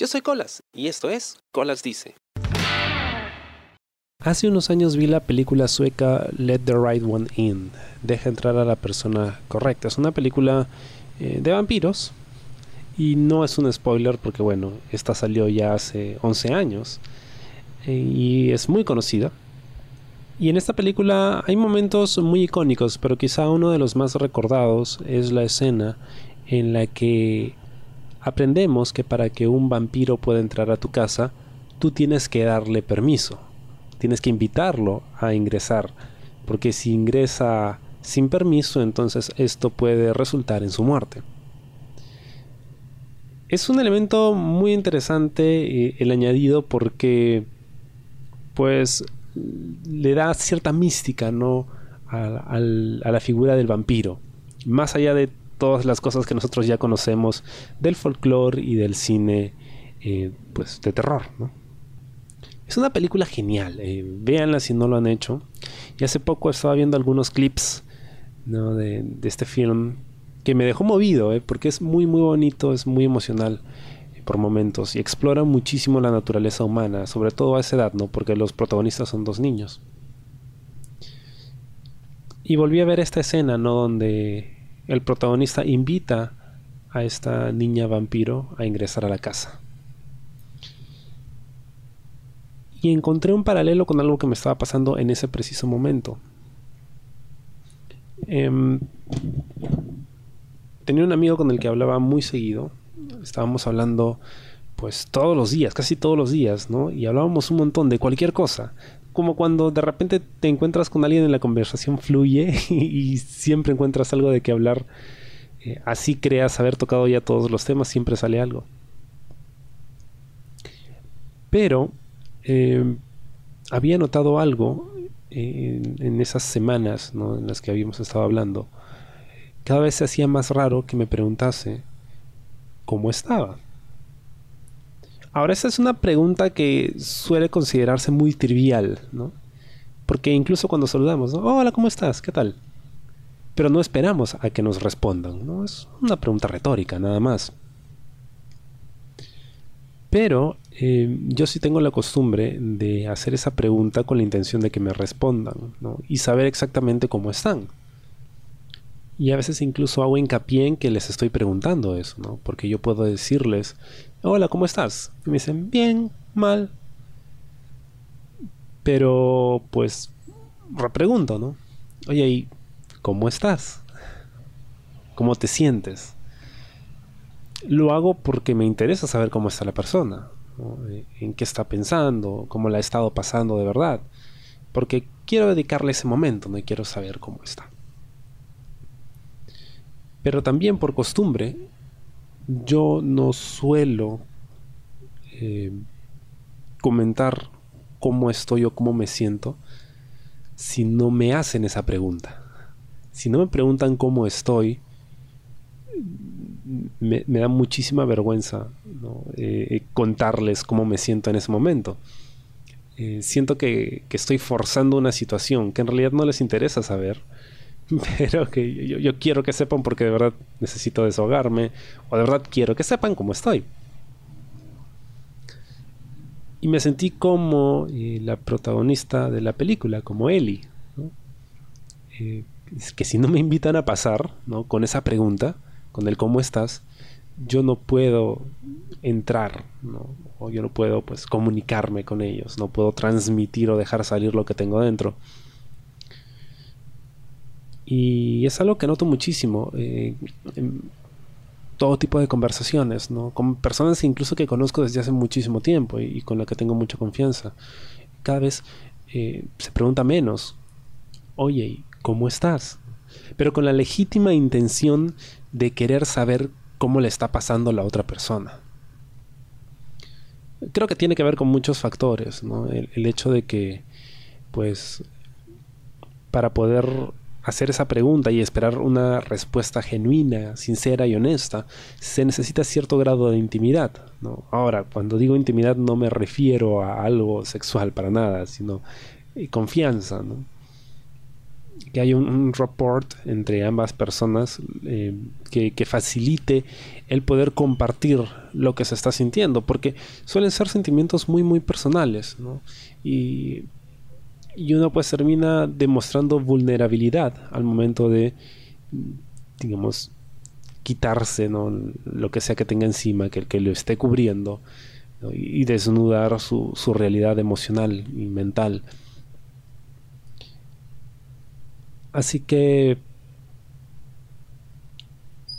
Yo soy Colas y esto es Colas Dice. Hace unos años vi la película sueca Let the Right One In, Deja entrar a la persona correcta. Es una película eh, de vampiros y no es un spoiler porque bueno, esta salió ya hace 11 años eh, y es muy conocida. Y en esta película hay momentos muy icónicos, pero quizá uno de los más recordados es la escena en la que aprendemos que para que un vampiro pueda entrar a tu casa, tú tienes que darle permiso, tienes que invitarlo a ingresar, porque si ingresa sin permiso, entonces esto puede resultar en su muerte. Es un elemento muy interesante eh, el añadido porque pues le da cierta mística ¿no? a la figura del vampiro. Más allá de todas las cosas que nosotros ya conocemos del folclore y del cine eh, pues de terror. Es una película genial, eh, véanla si no lo han hecho. Y hace poco estaba viendo algunos clips de, este film que me dejó movido, eh, porque es muy muy bonito, es muy emocional por momentos y explora muchísimo la naturaleza humana, sobre todo a esa edad, ¿no? porque los protagonistas son dos niños. Y volví a ver esta escena, ¿no? Donde el protagonista invita a esta niña vampiro a ingresar a la casa. Y encontré un paralelo con algo que me estaba pasando en ese preciso momento. Em, tenía un amigo con el que hablaba muy seguido. Estábamos hablando pues todos los días, casi todos los días, ¿no? Y hablábamos un montón de cualquier cosa, como cuando de repente te encuentras con alguien en la conversación fluye y, siempre encuentras algo de qué hablar. Eh, así creas haber tocado ya todos los temas, siempre sale algo. Pero eh, había notado algo en, esas semanas en las que habíamos estado hablando. Cada vez se hacía más raro que me preguntase cómo estaba. Ahora, esa es una pregunta que suele considerarse muy trivial, ¿no? Porque incluso cuando saludamos, Hola, ¿cómo estás? ¿Qué tal? Pero no esperamos a que nos respondan, ¿no? Es una pregunta retórica, nada más. Pero eh, yo sí tengo la costumbre de hacer esa pregunta con la intención de que me respondan, ¿no? Y saber exactamente cómo están. Y a veces incluso hago hincapié en que les estoy preguntando eso, ¿no? Porque yo puedo decirles, hola, ¿cómo estás? Y me dicen, bien, mal. Pero pues repregunto, ¿no? Oye, ¿y cómo estás? ¿Cómo te sientes? Lo hago porque me interesa saber cómo está la persona, eh, en qué está pensando, cómo la ha estado pasando de verdad. Porque quiero dedicarle ese momento, no quiero saber cómo está. Pero también por costumbre yo no suelo eh, comentar cómo estoy o cómo me siento si no me hacen esa pregunta. Si no me preguntan cómo estoy, me, da muchísima vergüenza eh, contarles cómo me siento en ese momento. Eh, siento que, estoy forzando una situación que en realidad no les interesa saber pero que yo, quiero que sepan porque de verdad necesito desahogarme o de verdad quiero que sepan cómo estoy. Y me sentí como eh, la protagonista de la película, como Ellie. Eh, es que si no me invitan a pasar ¿no? con esa pregunta, con el cómo estás, yo no puedo entrar, o yo no puedo pues comunicarme con ellos, no puedo transmitir o dejar salir lo que tengo dentro. Y es algo que noto muchísimo eh, en todo tipo de conversaciones, ¿no? Con personas incluso que conozco desde hace muchísimo tiempo y, con las que tengo mucha confianza. Cada vez eh, se pregunta menos, oye, ¿cómo estás? Pero con la legítima intención de querer saber cómo le está pasando a la otra persona. Creo que tiene que ver con muchos factores, ¿no? el hecho de que, pues, para poder hacer esa pregunta y esperar una respuesta genuina, sincera y honesta, se necesita cierto grado de intimidad. ¿no? Ahora, cuando digo intimidad no me refiero a algo sexual para nada, sino eh, confianza. que haya un, rapport entre ambas personas eh, que, facilite el poder compartir lo que se está sintiendo, porque suelen ser sentimientos muy, muy personales, ¿no? Y, y uno pues termina demostrando vulnerabilidad al momento de, digamos, quitarse ¿no? lo que sea que tenga encima, que, que lo esté cubriendo, y desnudar su, su realidad emocional y mental. Así que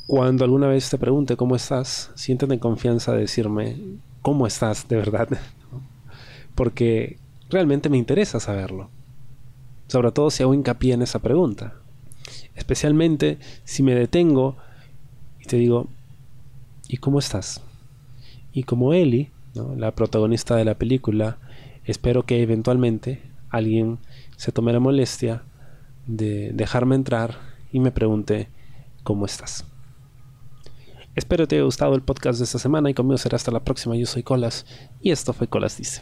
cuando alguna vez te pregunte cómo estás, siéntete en confianza de decirme cómo estás de verdad. Porque realmente me interesa saberlo. Sobre todo si hago hincapié en esa pregunta. Especialmente si me detengo y te digo, ¿y cómo estás? Y como Ellie, la protagonista de la película, espero que eventualmente alguien se tome la molestia de dejarme entrar y me pregunté cómo estás. Espero te haya gustado el podcast de esta semana y conmigo será hasta la próxima. Yo soy Colas y esto fue Colas Dice.